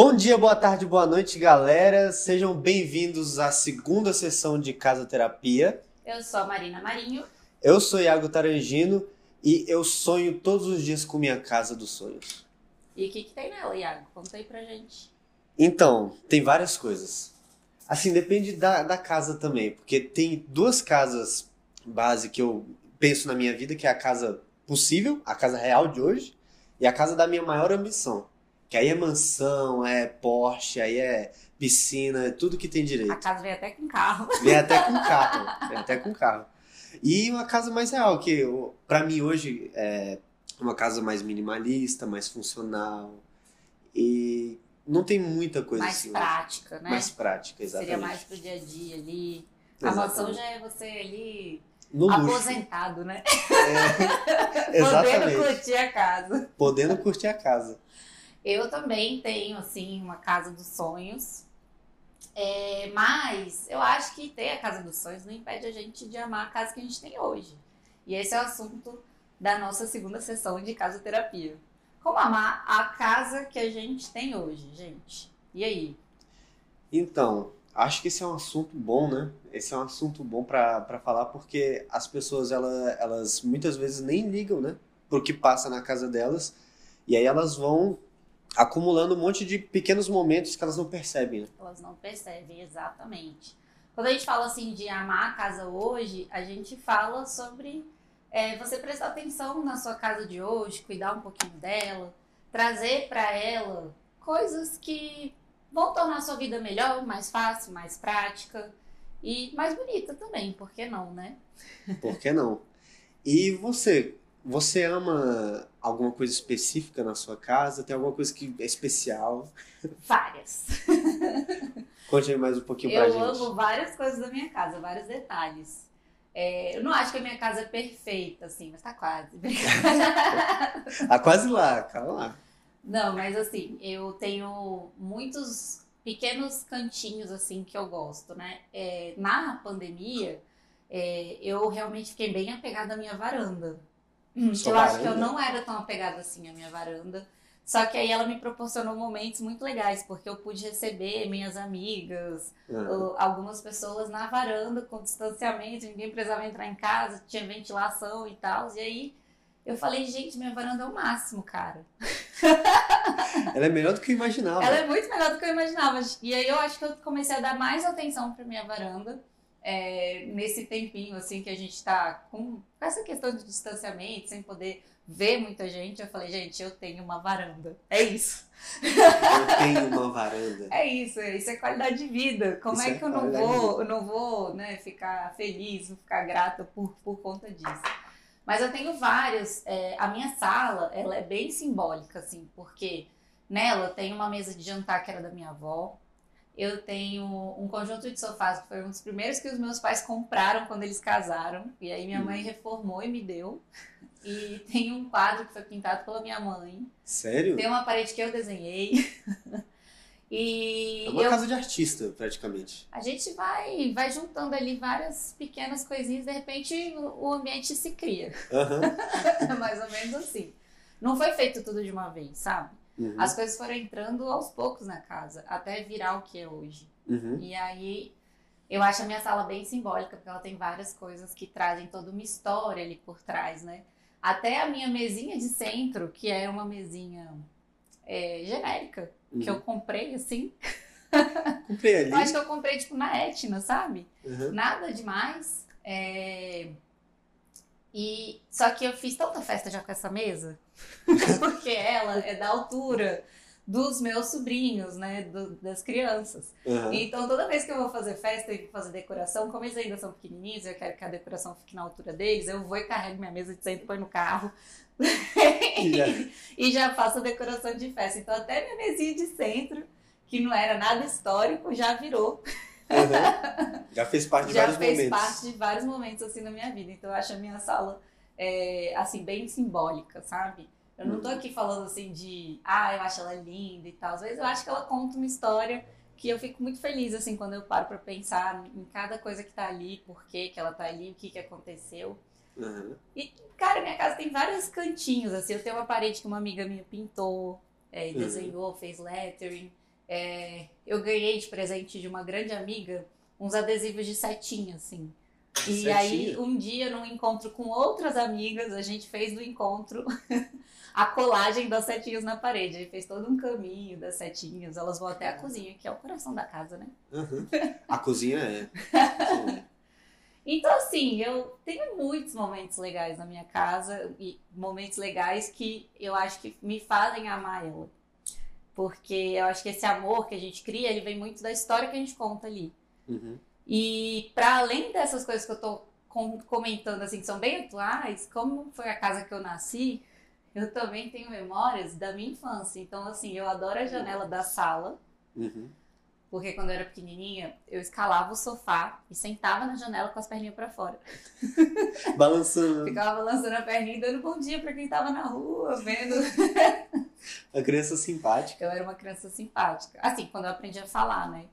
Bom dia, boa tarde, boa noite, galera. Sejam bem-vindos à segunda sessão de Casa Terapia. Eu sou a Marina Marinho. Eu sou Iago Tarangino e eu sonho todos os dias com minha casa dos sonhos. E o que, que tem nela, Iago? Conta aí pra gente. Então, tem várias coisas. Assim, depende da, da casa também, porque tem duas casas base que eu penso na minha vida, que é a casa possível, a casa real de hoje, e a casa da minha maior ambição. Que aí é mansão, é Porsche, aí é piscina, é tudo que tem direito. A casa vem até com carro. Vem até com carro. Vem até com carro. E uma casa mais real, que para mim hoje é uma casa mais minimalista, mais funcional. E não tem muita coisa mais assim. prática, né? Mais prática, exatamente. Seria mais pro dia a dia ali. A mansão já é você ali no aposentado, né? É, exatamente. Podendo curtir a casa. Podendo curtir a casa. Eu também tenho, assim, uma casa dos sonhos. É, mas eu acho que ter a casa dos sonhos não impede a gente de amar a casa que a gente tem hoje. E esse é o assunto da nossa segunda sessão de casoterapia. Como amar a casa que a gente tem hoje, gente? E aí? Então, acho que esse é um assunto bom, né? Esse é um assunto bom para falar porque as pessoas, ela, elas muitas vezes nem ligam, né? Pro que passa na casa delas. E aí elas vão acumulando um monte de pequenos momentos que elas não percebem, né? Elas não percebem, exatamente. Quando a gente fala assim de amar a casa hoje, a gente fala sobre é, você prestar atenção na sua casa de hoje, cuidar um pouquinho dela, trazer para ela coisas que vão tornar a sua vida melhor, mais fácil, mais prática e mais bonita também, por que não, né? Por que não? E você, você ama alguma coisa específica na sua casa? Tem alguma coisa que é especial? Várias. Conte aí mais um pouquinho pra eu gente. Eu amo várias coisas da minha casa, vários detalhes. É, eu não acho que a minha casa é perfeita, assim, mas tá quase. ah, quase lá, calma lá. Não, mas assim, eu tenho muitos pequenos cantinhos, assim, que eu gosto, né? É, na pandemia, é, eu realmente fiquei bem apegada à minha varanda. Sua eu varanda? acho que eu não era tão apegada assim à minha varanda. Só que aí ela me proporcionou momentos muito legais, porque eu pude receber minhas amigas, Uhum. algumas pessoas na varanda com distanciamento, ninguém precisava entrar em casa, tinha ventilação e tal. E aí eu falei, gente, minha varanda é o máximo, cara. Ela é melhor do que eu imaginava. Ela é muito melhor do que eu imaginava. E aí eu acho que eu comecei a dar mais atenção pra minha varanda. É, nesse tempinho, assim, que a gente tá com essa questão de distanciamento, sem poder ver muita gente, eu falei, gente, eu tenho uma varanda. É isso. Eu tenho uma varanda. É isso, isso é qualidade de vida. Como é é que eu não vou, eu não vou, né, ficar feliz, ficar grata por, por conta disso. Mas eu tenho vários. é, a minha sala, ela é bem simbólica, assim, porque nela tem uma mesa de jantar que era da minha avó. Eu tenho um conjunto de sofás que foi um dos primeiros que os meus pais compraram quando eles casaram. E aí minha mãe reformou e me deu. E tem um quadro que foi pintado pela minha mãe. Sério? Tem uma parede que eu desenhei. E É uma eu- casa de artista, praticamente. a gente vai, vai juntando ali várias pequenas coisinhas, de repente o ambiente se cria. Aham. Mais ou menos assim. Não foi feito tudo de uma vez, sabe? Uhum. As coisas foram entrando aos poucos na casa, até virar o que é hoje. Uhum. E aí eu acho a minha sala bem simbólica, porque ela tem várias coisas que trazem toda uma história ali por trás, né? Até a minha mesinha de centro, que é uma mesinha é, genérica, que Uhum. eu comprei assim. Comprei ali. Eu acho que eu comprei tipo na Etna, sabe? Uhum. Nada demais. É, E só que eu fiz tanta festa já com essa mesa, porque ela é da altura dos meus sobrinhos, né, do- das crianças. Uhum. Então toda vez que eu vou fazer festa e vou fazer decoração, como eles ainda são pequenininhos, eu quero que a decoração fique na altura deles, eu vou e carrego minha mesa de centro, põe no carro E já- e já faço a decoração de festa. Então até minha mesinha de centro, que não era nada histórico, já virou Uhum. Já fez parte de já vários fez momentos. parte de vários momentos assim na minha vida. Então eu acho a minha sala é, assim bem simbólica, sabe? Eu não tô aqui falando assim de, ah, eu acho ela linda e tal. Às vezes eu acho que ela conta uma história que eu fico muito feliz assim quando eu paro para pensar em cada coisa que tá ali, por que que ela tá ali, o que que aconteceu. Uhum. E cara, minha casa tem vários cantinhos assim. Eu tenho uma parede que uma amiga minha pintou, é, Uhum. desenhou, fez lettering. é, eu ganhei de presente de uma grande amiga uns adesivos de setinha, assim. E Setinha? aí, um dia, num encontro com outras amigas, a gente fez do encontro a colagem das setinhas na parede. A gente fez todo um caminho das setinhas. Elas vão até a cozinha, que é o coração da casa, né? Uhum. A cozinha é. Então, assim, eu tenho muitos momentos legais na minha casa e momentos legais que eu acho que me fazem amar ela. Porque eu acho que esse amor que a gente cria, ele vem muito da história que a gente conta ali. Uhum. E para além dessas coisas que eu tô com- comentando, assim, que são bem atuais, como foi a casa que eu nasci, eu também tenho memórias da minha infância. Então, assim, eu adoro a janela da sala. Uhum. Porque quando eu era pequenininha, eu escalava o sofá e sentava na janela com as perninhas pra fora. Balançando. Ficava balançando a perninha e dando bom dia pra quem tava na rua, vendo. A criança simpática. Eu era uma criança simpática. Assim, quando eu aprendi a falar, né?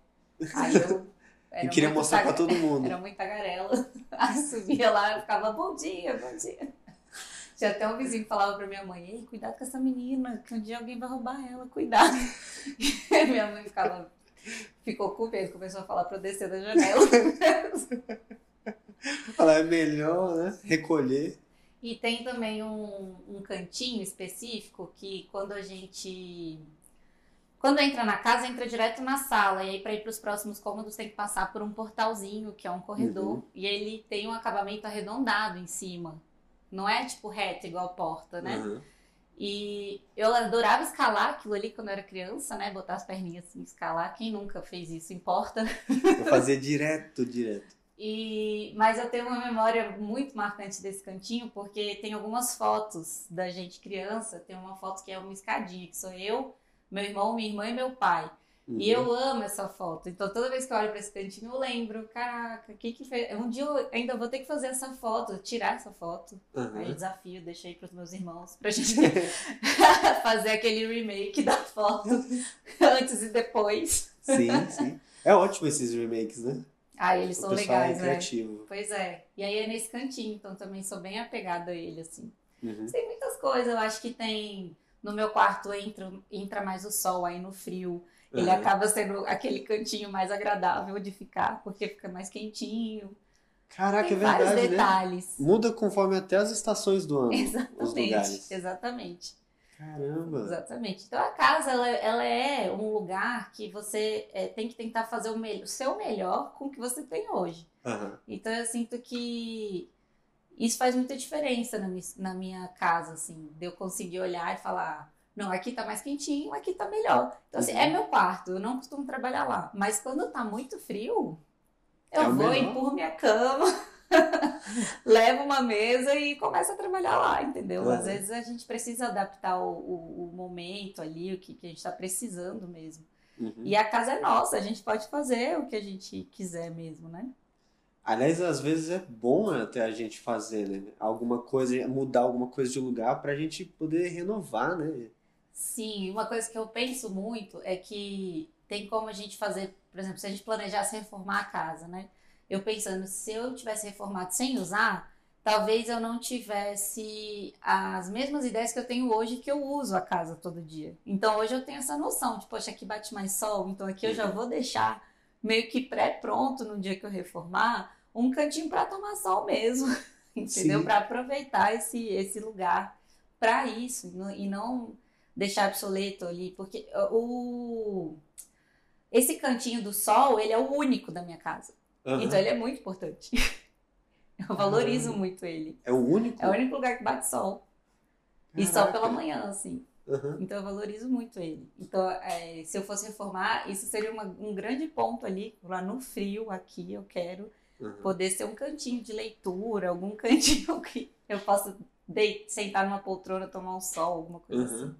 Aí eu. Era E queria mostrar pra taga- todo mundo. Era muito tagarela. Aí subia lá ficava bom dia, bom dia. Tinha até um vizinho que falava pra minha mãe: Ei, cuidado com essa menina, que um dia alguém vai roubar ela, cuidado. E minha mãe ficava. Ficou com medo, começou a falar pra eu descer da janela. Falar, é melhor, né? Recolher. E tem também um, um cantinho específico que quando a gente. Quando entra na casa, entra direto na sala. E aí, para ir para os próximos cômodos, tem que passar por um portalzinho, que é um corredor. Uhum. E ele tem um acabamento arredondado em cima. Não é tipo reto, igual porta, né? Uhum. E eu adorava escalar aquilo ali quando eu era criança, né? Botar as perninhas assim, escalar. Quem nunca fez isso importa. Eu fazia direto, direto. E, mas eu tenho uma memória muito marcante desse cantinho, porque tem algumas fotos da gente criança. Tem uma foto que é uma escadinha, que sou eu, meu irmão, minha irmã e meu pai. Uhum. E eu amo essa foto. Então toda vez que eu olho pra esse cantinho, eu lembro, caraca, o que que fez? Um dia eu ainda vou ter que fazer essa foto, tirar essa foto. Uhum. Aí desafio, deixei pros meus irmãos pra gente fazer aquele remake da foto antes e depois. Sim, sim. É ótimo esses remakes, né? Ah, eles o são pessoal legais, é né? criativo. Pois é. E aí é nesse cantinho, então também sou bem apegada a ele, assim. Uhum. Tem muitas coisas, eu acho que tem. No meu quarto entra, entra mais o sol aí no frio. Ele Uhum. acaba sendo aquele cantinho mais agradável de ficar, porque fica mais quentinho. Caraca, tem é verdade, vários né? detalhes. Muda conforme até as estações do ano. Exatamente. Exatamente. Caramba. Exatamente. Então a casa ela, ela é um lugar que você é, tem que tentar fazer o, o seu melhor com o que você tem hoje. Aham. Então eu sinto que isso faz muita diferença na, mi- na minha casa, assim, de eu conseguir olhar e falar, não, aqui tá mais quentinho, aqui tá melhor. Então, assim, Uhum. é meu quarto, eu não costumo trabalhar lá. Mas quando tá muito frio, eu É vou, melhor. empurro minha cama, levo uma mesa e começo a trabalhar lá, entendeu? Uhum. Às vezes a gente precisa adaptar o, o- o momento ali, o que, que a gente tá precisando mesmo. Uhum. E a casa é nossa, a gente pode fazer o que a gente quiser mesmo, né? Aliás, às vezes é bom até a gente fazer, né? Alguma coisa, mudar alguma coisa de lugar pra gente poder renovar, né? Sim, uma coisa que eu penso muito é que tem como a gente fazer, por exemplo, se a gente planejasse reformar a casa, né? Eu pensando, se eu tivesse reformado sem usar, talvez eu não tivesse as mesmas ideias que eu tenho hoje que eu uso a casa todo dia. Então hoje eu tenho essa noção de, poxa, aqui bate mais sol, então aqui eu já vou deixar meio que pré-pronto no dia que eu reformar, um cantinho para tomar sol mesmo, entendeu? Para aproveitar esse, esse lugar para isso e não- deixar obsoleto ali, porque o esse cantinho do sol, ele é o único da minha casa. Aham. Então ele é muito importante. Eu valorizo Aham. muito ele. É o único? É o único lugar que bate sol. E só Caraca. pela manhã, assim. Aham. Então eu valorizo muito ele. Então, é, se eu fosse reformar, isso seria uma- um grande ponto ali, lá no frio, aqui, eu quero Aham. poder ser um cantinho de leitura, algum cantinho que eu possa dei- sentar numa poltrona, tomar um sol, alguma coisa Aham. assim,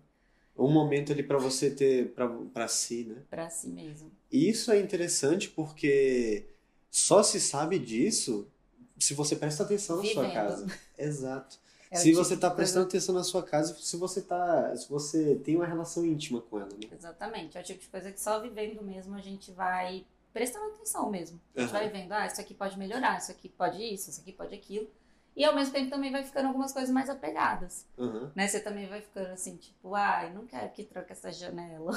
Um momento ali pra você ter pra si, né? pra si mesmo. E isso é interessante porque só se sabe disso se você presta atenção na sua Vivendo. casa. Exato. É se tipo você de tá coisa- prestando atenção na sua casa, se você tá, se você tem uma relação íntima com ela, né? Exatamente. É o tipo de coisa que só vivendo mesmo a gente vai prestando atenção mesmo. A gente Aham. vai vendo, ah, isso aqui pode melhorar, isso aqui pode isso, isso aqui pode aquilo. E ao mesmo tempo também vai ficando algumas coisas mais apegadas, Aham. né? Você também vai ficando assim, tipo, ai, não quero que troque essa janela.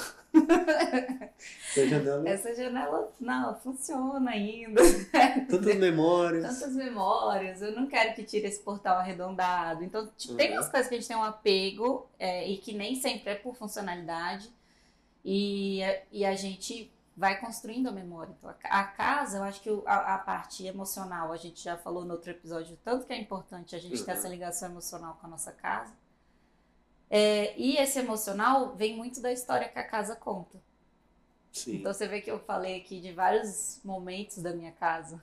Essa janela. Essa janela, não, funciona ainda. Tantas memórias. Tantas memórias. Eu não quero que tire esse portal arredondado. Então, tipo, tem Uhum. umas coisas que a gente tem um apego é, e que nem sempre é por funcionalidade. E, e a gente vai construindo a memória. Então, a, ca- a casa, eu acho que a, a parte emocional, a gente já falou no outro episódio, tanto que é importante a gente ter Uhum. essa ligação emocional com a nossa casa. É, e esse emocional vem muito da história que a casa conta. Sim. Então você vê que eu falei aqui de vários momentos da minha casa,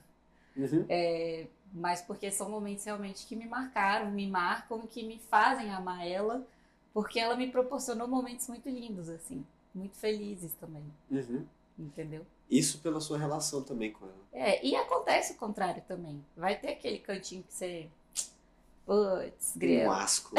Uhum. é, mas porque são momentos realmente que me marcaram, me marcam, que me fazem amar ela, porque ela me proporcionou momentos muito lindos, assim, muito felizes também, Uhum. Entendeu? Isso pela sua relação também com ela. É, e acontece o contrário também. Vai ter aquele cantinho que você. Putz, Tem um asco.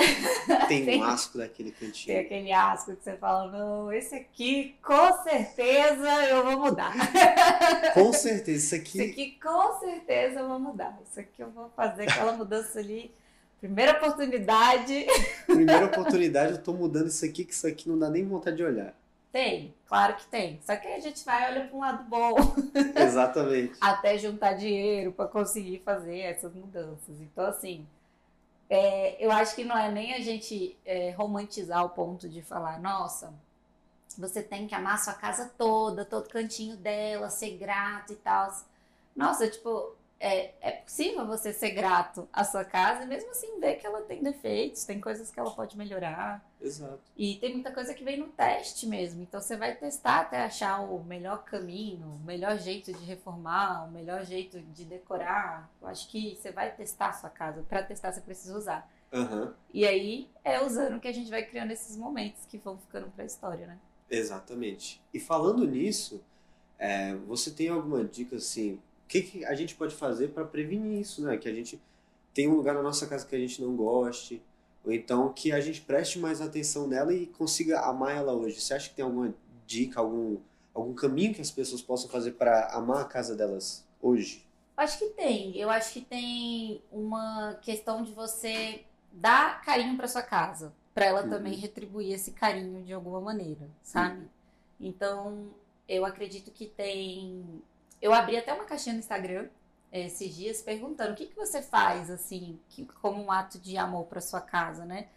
Tem Tem. um asco daquele Tem cantinho. aquele asco que você fala, não, esse aqui com certeza eu vou mudar. Com certeza, isso Isso aqui. aqui com certeza eu vou mudar. Isso aqui eu vou fazer aquela mudança ali. Primeira oportunidade. Primeira oportunidade, eu tô mudando isso aqui, que isso aqui não dá nem vontade de olhar. Tem, claro que tem. Só que a gente vai olha para um lado bom, Exatamente. até juntar dinheiro para conseguir fazer essas mudanças. Então, assim, é, eu acho que não é nem a gente é, romantizar o ponto de falar, nossa, você tem que amar sua casa toda, todo cantinho dela, ser grato e tal. Nossa, tipo, é, é possível você ser grato à sua casa e mesmo assim ver que ela tem defeitos, tem coisas que ela pode melhorar. Exato. E tem muita coisa que vem no teste mesmo. Então você vai testar até achar o melhor caminho, o melhor jeito de reformar, o melhor jeito de decorar. Eu acho que você vai testar a sua casa. Para testar você precisa usar. Aham. E aí é usando que a gente vai criando esses momentos que vão ficando pra história, né? Exatamente. E falando nisso, é, você tem alguma dica assim? O que, que a gente pode fazer para prevenir isso, né? Que a gente tem um lugar na nossa casa que a gente não goste, ou então que a gente preste mais atenção nela e consiga amar ela hoje. Você acha que tem alguma dica, algum, algum caminho que as pessoas possam fazer para amar a casa delas hoje? Acho que tem. Eu acho que tem uma questão de você dar carinho pra sua casa, Pra ela Uhum. também retribuir esse carinho de alguma maneira, sabe? Então, eu acredito que tem. Eu abri até uma caixinha no Instagram eh, esses dias perguntando o que, que você faz, assim, que- como um ato de amor pra sua casa, né?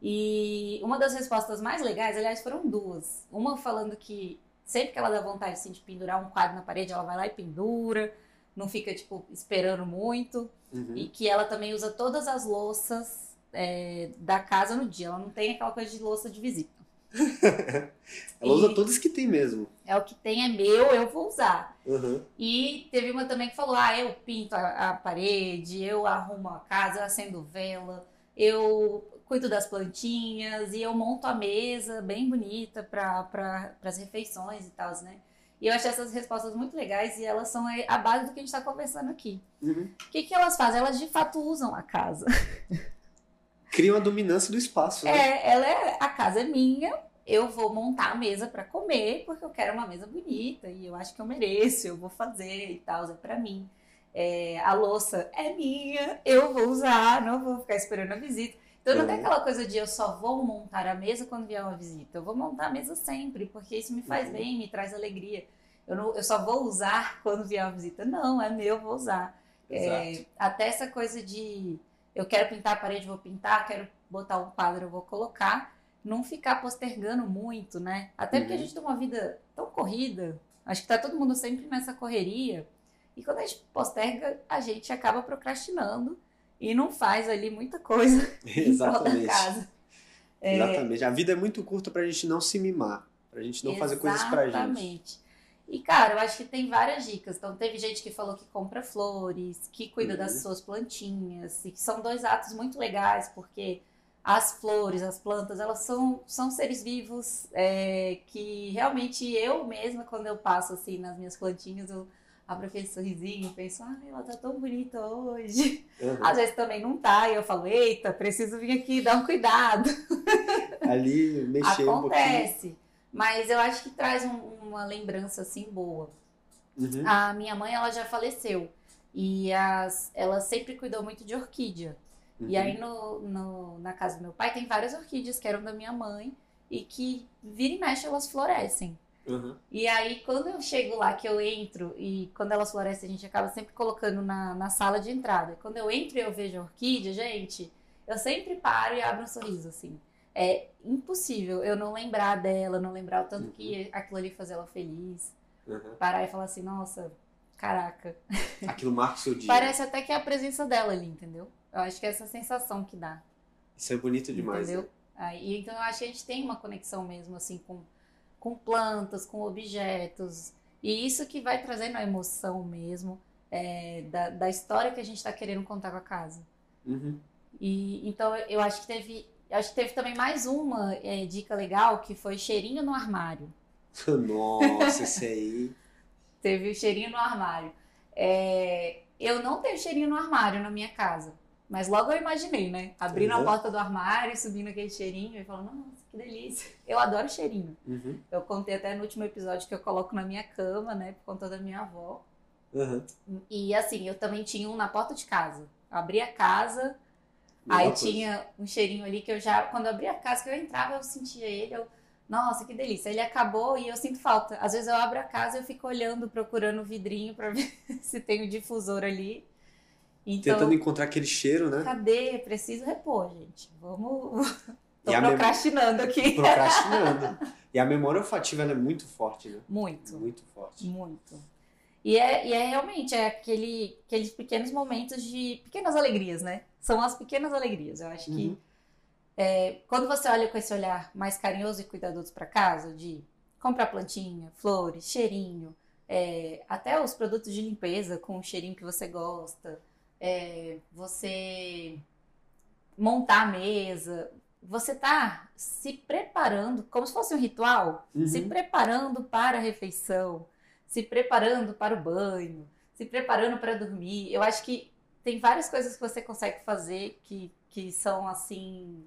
E uma das respostas mais legais, aliás, foram duas. Uma falando que sempre que ela dá vontade assim, de pendurar um quadro na parede, ela vai lá e pendura, não fica, tipo, esperando muito. Uhum. E que ela também usa todas as louças é, da casa no dia. Ela não tem aquela coisa de louça de visita. Ela usa E- todas que tem mesmo. É o que tem, é meu, eu vou usar. Uhum. E teve uma também que falou: ah, eu pinto a, a parede, eu arrumo a casa, eu acendo vela, eu cuido das plantinhas e eu monto a mesa bem bonita para pra, as refeições e tal, né? E eu achei essas respostas muito legais e elas são a base do que a gente está conversando aqui. Uhum. O que, que elas fazem? Elas de fato usam a casa. Cria uma dominância do espaço, né? É, ela é, a casa é minha, eu vou montar a mesa para comer, porque eu quero uma mesa bonita e eu acho que eu mereço, eu vou fazer e tal, é para mim. É, a louça é minha, eu vou usar, não vou ficar esperando a visita. Então não tem Uhum. aquela coisa de eu só vou montar a mesa quando vier uma visita. Eu vou montar a mesa sempre, porque isso me faz Uhum. bem, me traz alegria. Eu, não, eu só vou usar quando vier uma visita. Não, é meu, eu vou usar. É, Exato. até essa coisa de eu quero pintar a parede, vou pintar, quero botar um quadro, eu vou colocar. Não ficar postergando muito, né? Até porque a Uhum. gente tem uma vida tão corrida. Acho que tá todo mundo sempre nessa correria. E quando a gente posterga, a gente acaba procrastinando e não faz ali muita coisa em Exatamente. casa. É, Exatamente. A vida é muito curta pra gente não se mimar. Pra gente não fazer coisas pra gente. Exatamente. E, cara, eu acho que tem várias dicas. Então, teve gente que falou que compra flores, que cuida Uhum. das suas plantinhas, e que são dois atos muito legais, porque as flores, as plantas, elas são, são seres vivos é, que realmente eu mesma, quando eu passo assim nas minhas plantinhas, eu abro aquele sorrisinho e penso, ai, ela tá tão bonita hoje. Uhum. Às vezes também não tá, e eu falo, eita, preciso vir aqui dar um cuidado. Ali, mexer um pouquinho. Acontece. Mas eu acho que traz um- uma lembrança assim boa. Uhum. A minha mãe, ela já faleceu. E as, ela sempre cuidou muito de orquídea. E Uhum. aí no, no- na casa do meu pai tem várias orquídeas que eram da minha mãe e que vira e mexe elas florescem. Uhum. E aí, quando eu chego lá, que eu entro, e quando elas florescem, a gente acaba sempre colocando na, na sala de entrada. Quando eu entro e eu vejo a orquídea, gente, eu sempre paro e abro um sorriso, assim. É impossível eu não lembrar dela, não lembrar o tanto que aquilo ali faz ela feliz. Uhum. Parar e falar assim, nossa, caraca. Aquilo marca o seu dia. Parece até que é a presença dela ali, entendeu? Eu acho que é essa sensação que dá. Isso é bonito demais. Entendeu? né? Aí, então eu acho que a gente tem uma conexão mesmo, assim, com, com plantas, com objetos. E isso que vai trazendo a emoção mesmo é, da, da história que a gente está querendo contar com a casa. Uhum. E então eu acho que teve. Acho que teve também mais uma é, dica legal que foi cheirinho no armário. Nossa, esse aí. Teve o cheirinho no armário. É, eu não tenho cheirinho no armário na minha casa. Mas logo eu imaginei, né? Abrindo a Uhum. porta do armário, subindo aquele cheirinho e falando, nossa, que delícia. Eu adoro cheirinho. Uhum. Eu contei até no último episódio que eu coloco na minha cama, né? Por conta da minha avó. Uhum. E assim, eu também tinha um na porta de casa. Eu abri a casa, aí coisa. tinha um cheirinho ali que eu já. Quando eu abria a casa, que eu entrava, eu sentia ele. Eu, nossa, que delícia. Ele acabou e eu sinto falta. Às vezes eu abro a casa e eu fico olhando, procurando o vidrinho pra ver se tem o difusor ali. Então, Tentando encontrar aquele cheiro, né? cadê? Preciso repor, gente. Vamos. Tô E a mem- procrastinando aqui. Procrastinando. E a memória olfativa ela é muito forte, né? Muito. Muito forte. Muito. E é, e é realmente é aquele, aqueles pequenos momentos de pequenas alegrias, né? São as pequenas alegrias. Eu acho que Uhum. é, quando você olha com esse olhar mais carinhoso e cuidadoso para casa, de comprar plantinha, flores, cheirinho, é, até os produtos de limpeza com o cheirinho que você gosta, é, você montar a mesa, você tá se preparando, como se fosse um ritual, Uhum. se preparando para a refeição, se preparando para o banho, se preparando para dormir. Eu acho que tem várias coisas que você consegue fazer que, que são assim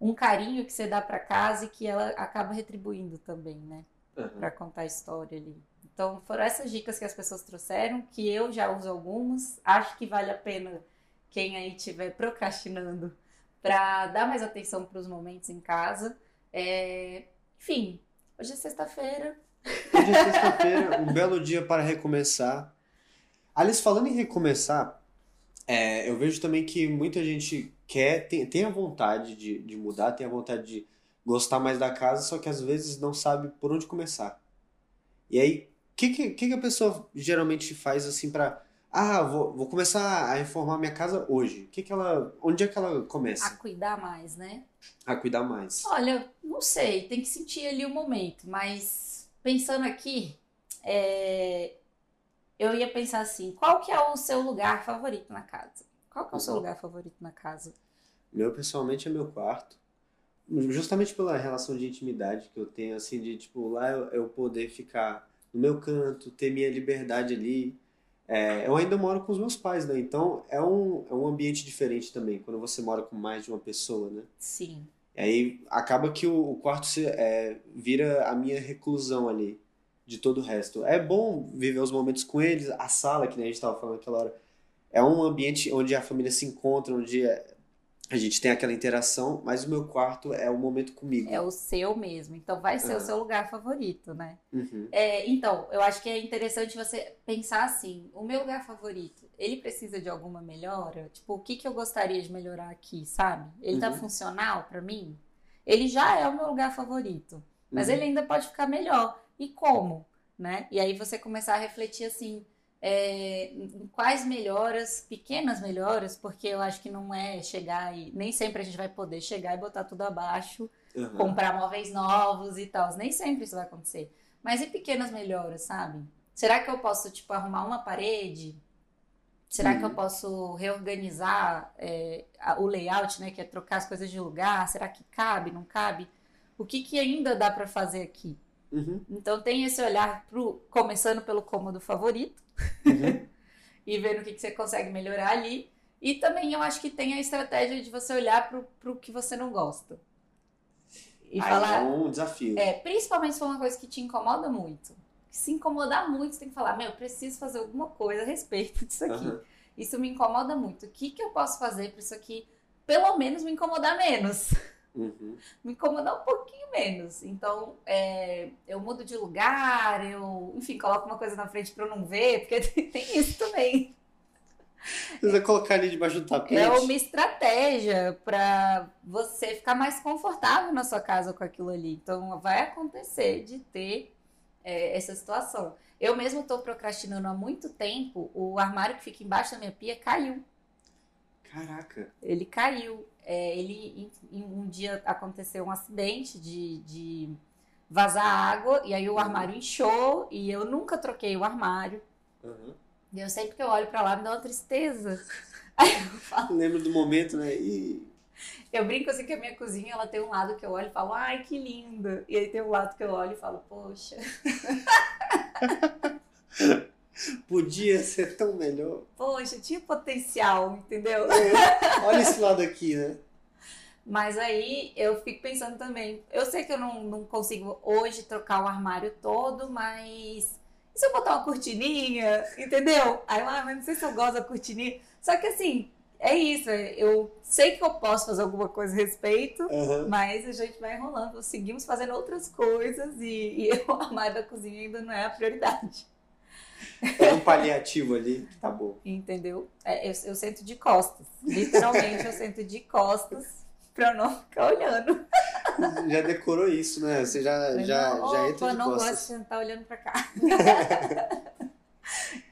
um carinho que você dá para casa e que ela acaba retribuindo também, né? Uhum. Para contar a história ali. Então foram essas dicas que as pessoas trouxeram, que eu já uso algumas. Acho que vale a pena quem aí estiver procrastinando para dar mais atenção para os momentos em casa. É, Enfim, hoje é sexta-feira. Hoje é sexta-feira, um belo dia para recomeçar. Aliás, falando em recomeçar, é, eu vejo também que muita gente quer, tem, tem a vontade de, de mudar, tem a vontade de gostar mais da casa, só que às vezes não sabe por onde começar. E aí, o que, que, que a pessoa geralmente faz assim para Ah, vou, vou começar a reformar minha casa hoje. O que que ela, onde é que ela A começa cuidar mais, né? a cuidar mais? Olha, não sei, tem que sentir ali o momento, mas pensando aqui, é, eu ia pensar assim, qual que é o seu lugar favorito na casa? Qual que é o seu Uhum. lugar favorito na casa? Meu, pessoalmente, é meu quarto. Justamente pela relação de intimidade que eu tenho, assim, de, tipo, lá eu, eu poder ficar no meu canto, ter minha liberdade ali. É, eu ainda moro com os meus pais, né? Então, é um, é um ambiente diferente também, quando você mora com mais de uma pessoa, né? Sim, E aí, acaba que o, o quarto se, é, vira a minha reclusão ali, de todo o resto. É bom viver os momentos com eles, a sala, que a gente estava falando aquela hora, é um ambiente onde a família se encontra, onde é- a gente tem aquela interação, mas o meu quarto é o momento comigo. é o seu mesmo, então vai ser o Aham. seu lugar favorito, né? Uhum. É, então, eu acho que é interessante você pensar assim: o meu lugar favorito, ele precisa de alguma melhora? Tipo, o que, que eu gostaria de melhorar aqui, sabe? Ele tá Uhum. funcional pra mim? Ele já é o meu lugar favorito, mas Uhum. ele ainda pode ficar melhor. E como? Né? E aí você começar a refletir assim. É, quais melhoras, pequenas melhoras, porque eu acho que não é chegar e nem sempre a gente vai poder chegar e botar tudo abaixo Uhum. comprar móveis novos e tal. Nem sempre isso vai acontecer. Mas e pequenas melhoras, sabe? Será que eu posso, tipo, arrumar uma parede? Será que eu Uhum. posso reorganizar é, o layout, né? Que é trocar as coisas de lugar? Será que cabe, não cabe? O que, que ainda dá pra fazer aqui? Uhum. Então tem esse olhar pro, começando pelo cômodo favorito Uhum. e vendo o que, que você consegue melhorar ali. E também eu acho que tem a estratégia de você olhar pro, pro que você não gosta. E Aí falar, é um desafio. é, principalmente se for uma coisa que te incomoda muito. Se incomodar muito, você tem que falar, meu, eu preciso fazer alguma coisa a respeito disso aqui. Aham. Isso me incomoda muito. O que, que eu posso fazer para isso aqui, pelo menos, me incomodar menos? Uhum. me incomodar um pouquinho menos. Então, é, eu mudo de lugar, eu, enfim, coloco uma coisa na frente para eu não ver, porque tem, isso também. Precisa colocar ali debaixo do tapete. É uma estratégia para você ficar mais confortável na sua casa com aquilo ali. Então, vai acontecer de ter é, essa situação. Eu mesmo estou procrastinando há muito tempo. O armário que fica embaixo da minha pia caiu. Caraca. Ele caiu. É, ele em, um dia aconteceu um acidente de, de vazar água e aí o armário inchou e eu nunca troquei o armário. Uhum. E eu sempre que eu olho pra lá me dá uma tristeza. Aí eu falo, Lembro do momento, né? E eu brinco assim que a minha cozinha ela tem um lado que eu olho e falo, ai que linda. E aí tem um lado que eu olho e falo, poxa, podia ser tão melhor. poxa, tinha potencial, entendeu? É, olha esse lado aqui, né? Mas aí eu fico pensando também, eu sei que eu não, não consigo hoje trocar o armário todo, mas e se eu botar uma cortininha, entendeu? Aí eu, ah, mas não sei se eu gosto da cortininha. Só que assim, é isso, eu sei que eu posso fazer alguma coisa a respeito, Uhum. mas a gente vai enrolando, seguimos fazendo outras coisas e, e o armário da cozinha ainda não é a prioridade, É um paliativo ali. Tá bom. entendeu? É, eu, eu sento de costas, literalmente eu sento de costas pra eu não ficar olhando. Já decorou isso, né? Você já, já, não, já entra de não gosto de costas. sentar olhando pra cá.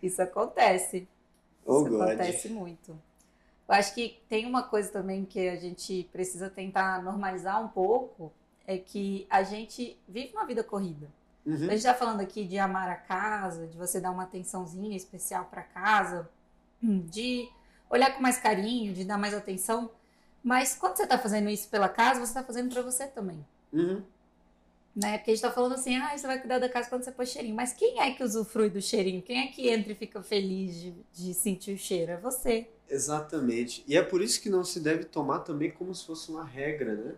Isso acontece. Oh, Isso God. acontece muito. Eu acho que tem uma coisa também que a gente precisa tentar normalizar um pouco, é que a gente vive uma vida corrida. Uhum. A gente está falando aqui de amar a casa, de você dar uma atençãozinha especial para casa, de olhar com mais carinho, de dar mais atenção. Mas quando você está fazendo isso pela casa, você está fazendo para você também. Uhum. Né? Porque a gente tá falando assim, ah, você vai cuidar da casa quando você pôr cheirinho. Mas quem é que usufrui do cheirinho? Quem é que entra e fica feliz de, de sentir o cheiro? É você. Exatamente. E é por isso que não se deve tomar também como se fosse uma regra, né?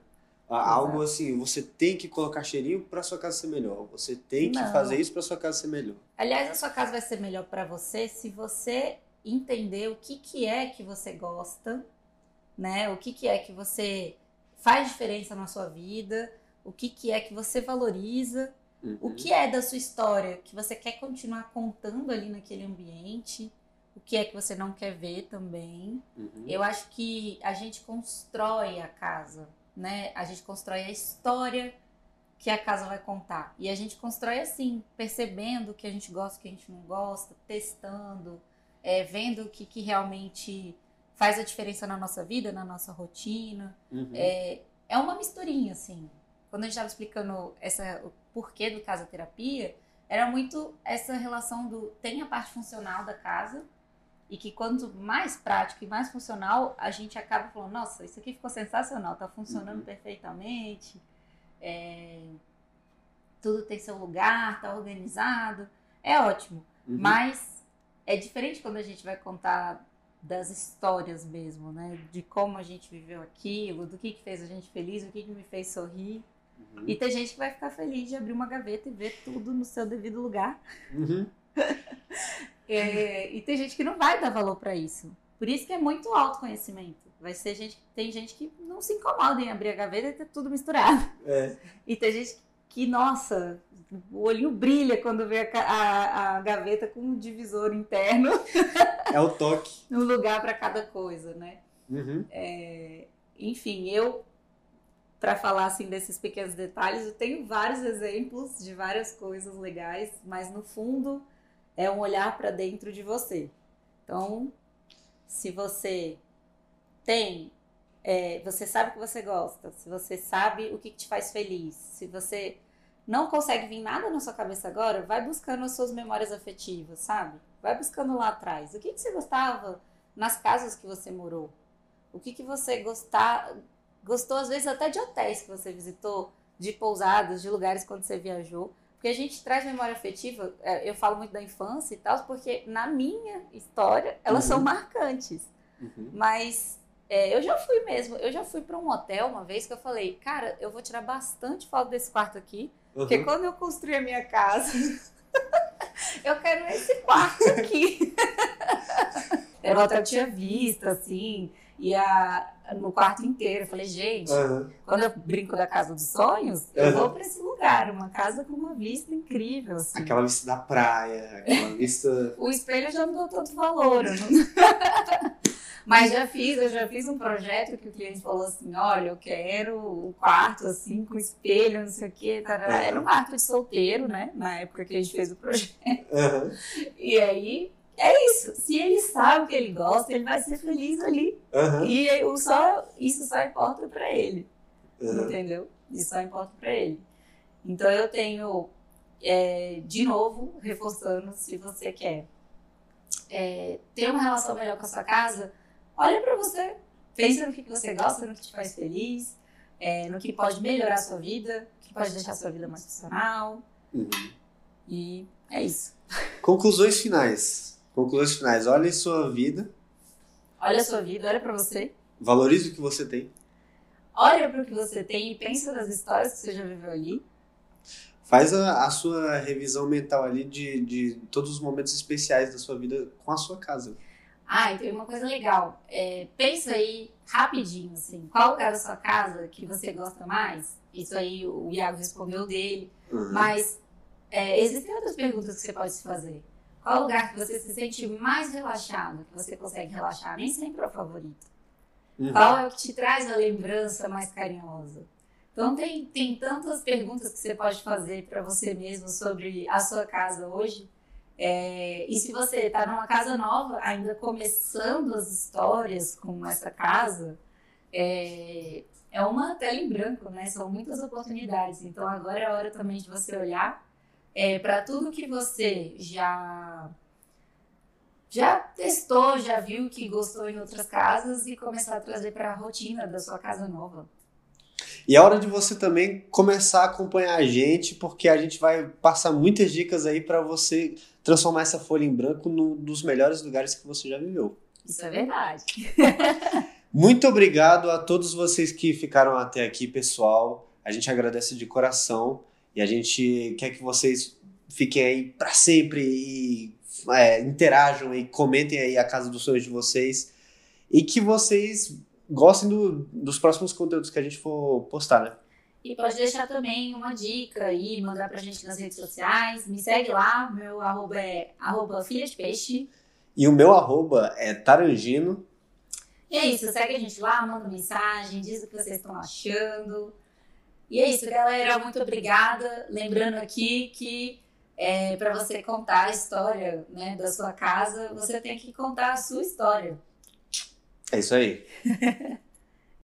Exato. Algo assim, você tem que colocar cheirinho para sua casa ser melhor. Você tem que Não. fazer isso para sua casa ser melhor. Aliás, a sua casa vai ser melhor para você se você entender o que, que é que você gosta, né? O que, que é que você faz diferença na sua vida, o que, que é que você valoriza, Uhum. o que é da sua história que você quer continuar contando ali naquele ambiente, o que é que você não quer ver também. Uhum. Eu acho que a gente constrói a casa, né? A gente constrói a história que a casa vai contar. E a gente constrói assim, percebendo o que a gente gosta, o que a gente não gosta, testando, é, vendo o que, que realmente faz a diferença na nossa vida, na nossa rotina. Uhum. É, é uma misturinha, assim. Quando a gente estava explicando essa, o porquê do casa terapia, era muito essa relação do tem a parte funcional da casa e que quanto mais prático e mais funcional, a gente acaba falando, nossa, isso aqui ficou sensacional, tá funcionando Uhum. perfeitamente, é, tudo tem seu lugar, tá organizado, é ótimo. Uhum. Mas é diferente quando a gente vai contar das histórias mesmo, né? De como a gente viveu aquilo, do que, que fez a gente feliz, o que, que me fez sorrir. Uhum. E tem gente que vai ficar feliz de abrir uma gaveta e ver tudo no seu devido lugar. Uhum. É, e tem gente que não vai dar valor pra isso. Por isso que é muito autoconhecimento. Vai ser gente, tem gente que não se incomoda em abrir a gaveta e ter tudo misturado. É. E tem gente que, nossa, o olhinho brilha quando vê a, a- a gaveta com um divisor interno, é o toque. um lugar pra cada coisa, né? Uhum. É, enfim, eu, para falar assim desses pequenos detalhes, eu tenho vários exemplos de várias coisas legais, mas no fundo é um olhar para dentro de você. Então, se você tem, é, você sabe o que você gosta, se você sabe o que te faz feliz, se você não consegue vir nada na sua cabeça agora, vai buscando as suas memórias afetivas, sabe? Vai buscando lá atrás. O que que você gostava nas casas que você morou? O que, que você gostar, gostou, às vezes, até de hotéis que você visitou, de pousadas, de lugares quando você viajou. Porque a gente traz memória afetiva, é, eu falo muito da infância e tal, porque na minha história elas Uhum. são marcantes. Uhum. Mas é, eu já fui mesmo, eu já fui para um hotel uma vez que eu falei, cara, eu vou tirar bastante foto desse quarto aqui, porque Uhum. quando eu construir a minha casa, eu quero esse quarto aqui. Era que tinha vista, assim, e a, no quarto inteiro. Eu falei, gente, Aham. quando eu brinco da casa dos sonhos, eu Aham. vou pra esse lugar, uma casa com uma vista incrível, assim. Aquela vista da praia, aquela vista. O espelho eu já não dou tanto valor. eu não- Mas já fiz, eu já fiz um projeto que o cliente falou assim, olha, eu quero o quarto assim, com espelho, não sei o quê. tarará. Era um quarto de solteiro, né? Na época que a gente fez o projeto. Aham. E aí, é isso. Se ele sabe o que ele gosta, ele vai ser feliz ali. Aham. E o só, isso só importa pra ele. Aham. Entendeu? Isso só importa pra ele. Então eu tenho, é, de novo, reforçando, se você quer é, ter uma relação melhor com a sua casa, olha pra você. Pensa no que você gosta, no que te faz feliz, é, no que pode melhorar a sua vida, que pode deixar a sua vida mais funcional. Uhum. E é isso. Conclusões finais. Conclusões finais. Olhe sua vida, Olha a sua vida, olha pra você. valorize o que você tem. Olha para o que você tem e pensa nas histórias que você já viveu ali. Faz a, a sua revisão mental ali de, de todos os momentos especiais da sua vida com a sua casa. Ah, e tem uma coisa legal. É, pensa aí rapidinho, assim, qual lugar da sua casa que você gosta mais? Isso aí o Iago respondeu dele. Uhum. Mas é, existem outras perguntas que você pode se fazer. Qual lugar que você se sente mais relaxado, que você consegue relaxar? Nem sempre é o favorito. Uhum. Qual é o que te traz a lembrança mais carinhosa? Então tem, tem tantas perguntas que você pode fazer para você mesmo sobre a sua casa hoje. É, e se você está numa casa nova, ainda começando as histórias com essa casa, é, é uma tela em branco, né? São muitas oportunidades. Então agora é a hora também de você olhar é, para tudo que você já já testou, já viu que gostou em outras casas e começar a trazer para a rotina da sua casa nova. E é hora de você também começar a acompanhar a gente, porque a gente vai passar muitas dicas aí para você transformar essa folha em branco num dos melhores lugares que você já viveu. Isso é verdade. Muito obrigado a todos vocês que ficaram até aqui, pessoal. A gente agradece de coração e a gente quer que vocês fiquem aí para sempre e é, interajam e comentem aí a casa dos sonhos de vocês e que vocês gostem do- dos próximos conteúdos que a gente for postar, né? E pode deixar também uma dica aí, mandar pra gente nas redes sociais. Me segue lá, meu arroba é arroba filha de peixe. E o meu arroba é Tarangino. E é isso, segue a gente lá, manda mensagem, diz o que vocês estão achando. E é isso, galera, muito obrigada. Lembrando aqui que é, para você contar a história né, da sua casa, você tem que contar a sua história. É isso aí.